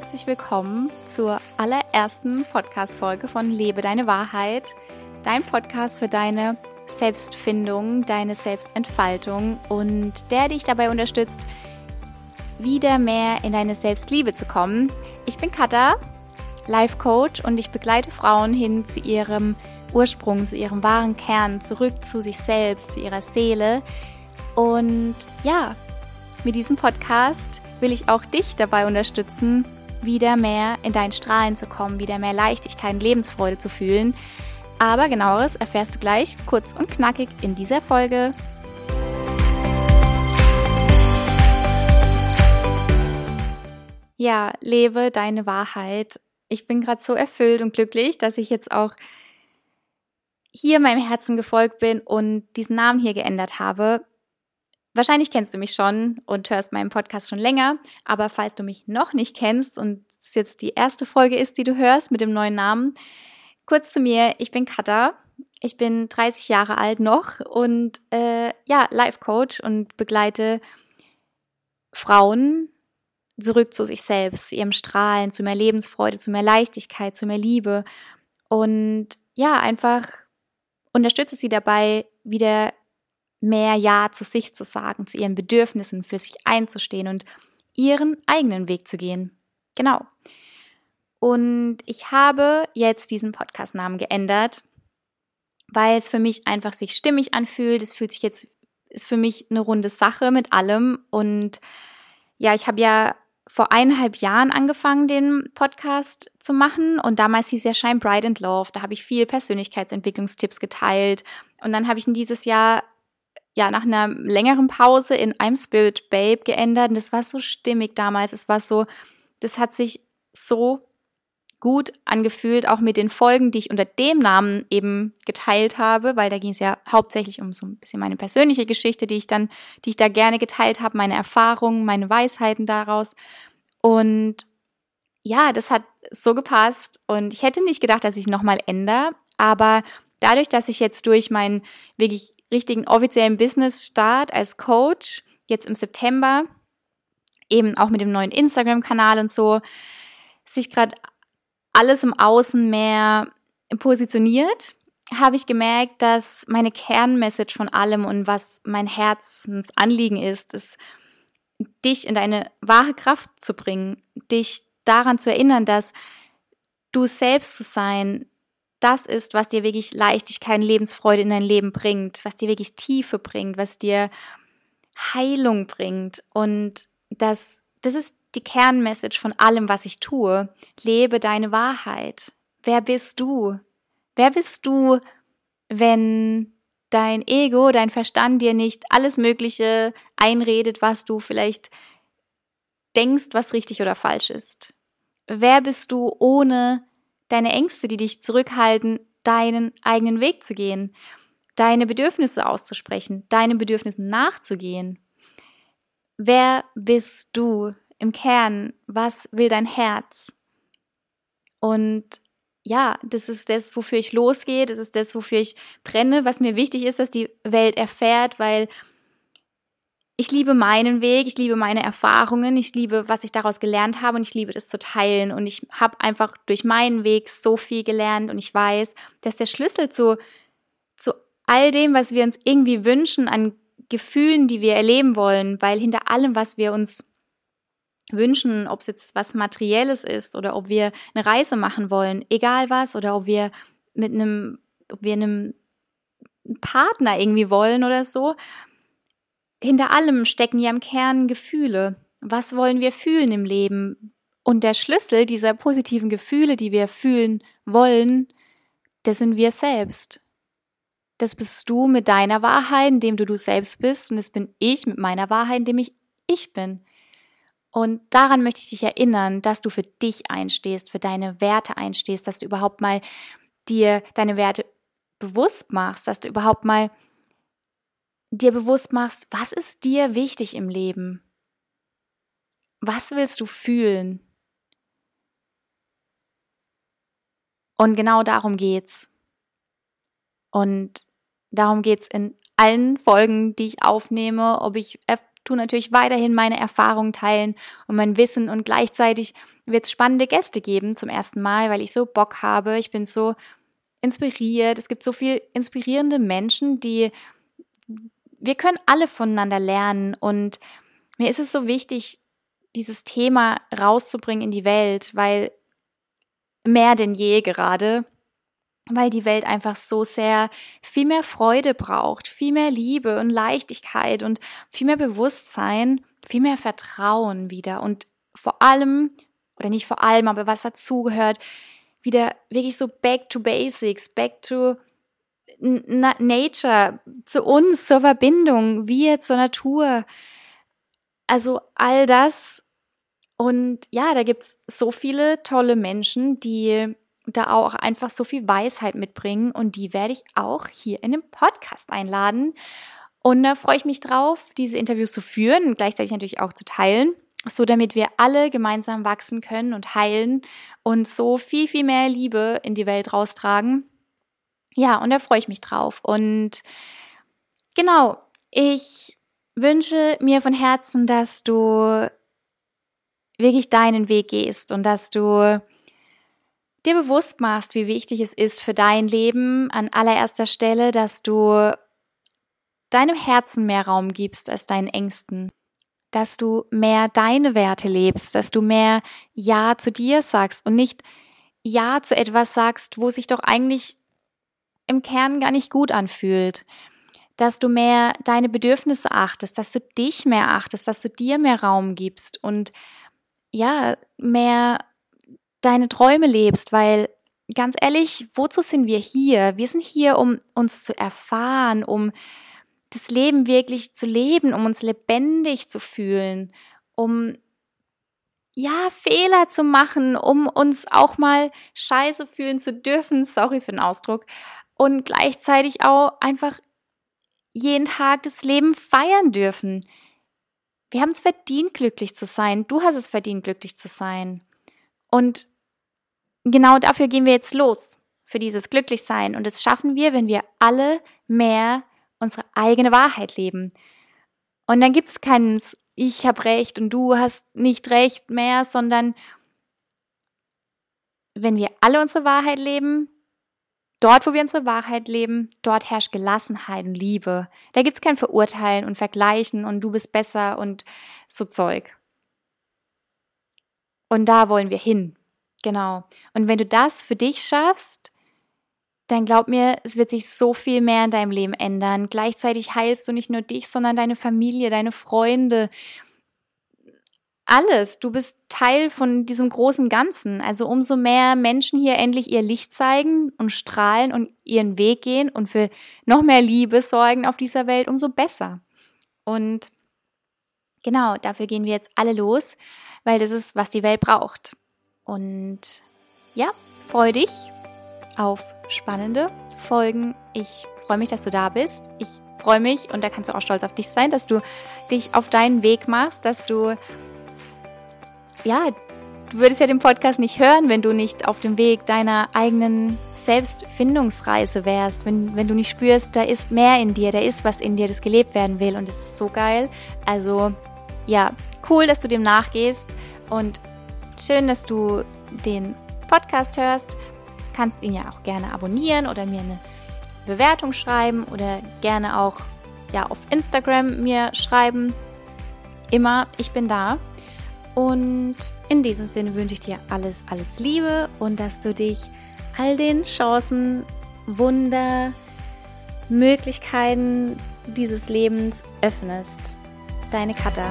herzlich willkommen zur allerersten Podcast-Folge von Lebe deine Wahrheit, dein Podcast für deine Selbstfindung, deine Selbstentfaltung und der dich dabei unterstützt, wieder mehr in deine Selbstliebe zu kommen. Ich bin Katha, Life Coach und ich begleite Frauen hin zu ihrem Ursprung, zu ihrem wahren Kern, zurück zu sich selbst, zu ihrer Seele. Und ja, mit diesem Podcast will ich auch dich dabei unterstützen, wieder mehr in dein Strahlen zu kommen, wieder mehr Leichtigkeit und Lebensfreude zu fühlen. Aber genaueres erfährst du gleich kurz und knackig in dieser Folge. Ja, lebe deine Wahrheit. Ich bin gerade so erfüllt und glücklich, dass ich jetzt auch hier meinem Herzen gefolgt bin und diesen Namen hier geändert habe. Wahrscheinlich kennst du mich schon und hörst meinen Podcast schon länger, aber falls du mich noch nicht kennst und es jetzt die erste Folge ist, die du hörst mit dem neuen Namen, kurz zu mir, ich bin Katha, ich bin 30 Jahre alt noch und äh, ja, Life Coach und begleite Frauen zurück zu sich selbst, zu ihrem Strahlen, zu mehr Lebensfreude, zu mehr Leichtigkeit, zu mehr Liebe. Und ja, einfach unterstütze sie dabei, wieder mehr Ja zu sich zu sagen, zu ihren Bedürfnissen, für sich einzustehen und ihren eigenen Weg zu gehen. Genau. Und ich habe jetzt diesen Podcast-Namen geändert, weil es für mich einfach sich stimmig anfühlt. Es fühlt sich jetzt, ist für mich eine runde Sache mit allem. Und ja, ich habe ja vor eineinhalb Jahren angefangen, den Podcast zu machen. Und damals hieß er Shine Bright and Love. Da habe ich viel Persönlichkeitsentwicklungstipps geteilt. Und dann habe ich ihn dieses Jahr ja, nach einer längeren Pause in I'm Spirit Babe geändert. Und das war so stimmig damals. Es war so, das hat sich so gut angefühlt, auch mit den Folgen, die ich unter dem Namen eben geteilt habe, weil da ging es ja hauptsächlich um so ein bisschen meine persönliche Geschichte, die ich dann, die ich da gerne geteilt habe, meine Erfahrungen, meine Weisheiten daraus. Und ja, das hat so gepasst und ich hätte nicht gedacht, dass ich nochmal ändere, aber dadurch, dass ich jetzt durch meinen wirklich richtigen offiziellen Business-Start als Coach, jetzt im September, eben auch mit dem neuen Instagram-Kanal und so, sich gerade alles im Außen mehr positioniert, habe ich gemerkt, dass meine Kernmessage von allem und was mein Herzensanliegen ist, ist, dich in deine wahre Kraft zu bringen, dich daran zu erinnern, dass du selbst zu sein das ist, was dir wirklich Leichtigkeit Lebensfreude in dein Leben bringt, was dir wirklich Tiefe bringt, was dir Heilung bringt. Und das, das ist die Kernmessage von allem, was ich tue. Lebe deine Wahrheit. Wer bist du? Wer bist du, wenn dein Ego, dein Verstand dir nicht alles Mögliche einredet, was du vielleicht denkst, was richtig oder falsch ist? Wer bist du ohne deine Ängste, die dich zurückhalten, deinen eigenen Weg zu gehen, deine Bedürfnisse auszusprechen, deinen Bedürfnissen nachzugehen. Wer bist du im Kern? Was will dein Herz? Und ja, das ist das, wofür ich losgehe, das ist das, wofür ich brenne, was mir wichtig ist, dass die Welt erfährt, weil ich liebe meinen Weg, ich liebe meine Erfahrungen, ich liebe, was ich daraus gelernt habe und ich liebe das zu teilen. Und ich habe einfach durch meinen Weg so viel gelernt und ich weiß, dass der Schlüssel zu, zu all dem, was wir uns irgendwie wünschen an Gefühlen, die wir erleben wollen, weil hinter allem, was wir uns wünschen, ob es jetzt was Materielles ist oder ob wir eine Reise machen wollen, egal was, oder ob wir mit einem, ob wir einem Partner irgendwie wollen oder so, hinter allem stecken ja im Kern Gefühle. Was wollen wir fühlen im Leben? Und der Schlüssel dieser positiven Gefühle, die wir fühlen wollen, das sind wir selbst. Das bist du mit deiner Wahrheit, indem du du selbst bist. Und das bin ich mit meiner Wahrheit, indem ich ich bin. Und daran möchte ich dich erinnern, dass du für dich einstehst, für deine Werte einstehst, dass du überhaupt mal dir deine Werte bewusst machst, dass du überhaupt mal dir bewusst machst, was ist dir wichtig im Leben? Was willst du fühlen? Und genau darum geht's. Und darum geht's in allen Folgen, die ich aufnehme, ob ich tue natürlich weiterhin meine Erfahrungen teilen und mein Wissen und gleichzeitig wird es spannende Gäste geben zum ersten Mal, weil ich so Bock habe. Ich bin so inspiriert. Es gibt so viel inspirierende Menschen, die wir können alle voneinander lernen und mir ist es so wichtig, dieses Thema rauszubringen in die Welt, weil mehr denn je gerade, weil die Welt einfach so sehr viel mehr Freude braucht, viel mehr Liebe und Leichtigkeit und viel mehr Bewusstsein, viel mehr Vertrauen wieder und vor allem, oder nicht vor allem, aber was dazugehört, wieder wirklich so back to basics, back to Nature, zu uns, zur Verbindung, wir zur Natur. Also all das. Und ja, da gibt es so viele tolle Menschen, die da auch einfach so viel Weisheit mitbringen. Und die werde ich auch hier in dem Podcast einladen. Und da freue ich mich drauf, diese Interviews zu führen und gleichzeitig natürlich auch zu teilen so damit wir alle gemeinsam wachsen können und heilen und so viel, viel mehr Liebe in die Welt raustragen. Ja, und da freue ich mich drauf. Und genau, ich wünsche mir von Herzen, dass du wirklich deinen Weg gehst und dass du dir bewusst machst, wie wichtig es ist für dein Leben an allererster Stelle, dass du deinem Herzen mehr Raum gibst als deinen Ängsten dass du mehr deine Werte lebst, dass du mehr Ja zu dir sagst und nicht Ja zu etwas sagst, wo sich doch eigentlich im Kern gar nicht gut anfühlt. Dass du mehr deine Bedürfnisse achtest, dass du dich mehr achtest, dass du dir mehr Raum gibst und ja, mehr deine Träume lebst, weil ganz ehrlich, wozu sind wir hier? Wir sind hier, um uns zu erfahren, um das Leben wirklich zu leben, um uns lebendig zu fühlen, um ja, Fehler zu machen, um uns auch mal scheiße fühlen zu dürfen, sorry für den Ausdruck, und gleichzeitig auch einfach jeden Tag das Leben feiern dürfen. Wir haben es verdient, glücklich zu sein. Du hast es verdient, glücklich zu sein. Und genau dafür gehen wir jetzt los, für dieses Glücklichsein. Und das schaffen wir, wenn wir alle mehr unsere eigene Wahrheit leben. Und dann gibt es keinen Ich habe recht und du hast nicht recht mehr, sondern wenn wir alle unsere Wahrheit leben, dort, wo wir unsere Wahrheit leben, dort herrscht Gelassenheit und Liebe. Da gibt es kein Verurteilen und Vergleichen und du bist besser und so Zeug. Und da wollen wir hin. Genau. Und wenn du das für dich schaffst, dann glaub mir, es wird sich so viel mehr in deinem Leben ändern. Gleichzeitig heilst du nicht nur dich, sondern deine Familie, deine Freunde, alles. Du bist Teil von diesem großen Ganzen. Also umso mehr Menschen hier endlich ihr Licht zeigen und strahlen und ihren Weg gehen und für noch mehr Liebe sorgen auf dieser Welt, umso besser. Und genau, dafür gehen wir jetzt alle los, weil das ist, was die Welt braucht. Und ja, freu dich auf spannende Folgen. Ich freue mich, dass du da bist. Ich freue mich und da kannst du auch stolz auf dich sein, dass du dich auf deinen Weg machst, dass du, ja, du würdest ja den Podcast nicht hören, wenn du nicht auf dem Weg deiner eigenen Selbstfindungsreise wärst, wenn, wenn du nicht spürst, da ist mehr in dir, da ist was in dir, das gelebt werden will und das ist so geil. Also, ja, cool, dass du dem nachgehst und schön, dass du den Podcast hörst kannst ihn ja auch gerne abonnieren oder mir eine Bewertung schreiben oder gerne auch ja, auf Instagram mir schreiben. Immer, ich bin da. Und in diesem Sinne wünsche ich dir alles, alles Liebe und dass du dich all den Chancen, Wunder, Möglichkeiten dieses Lebens öffnest. Deine Katha.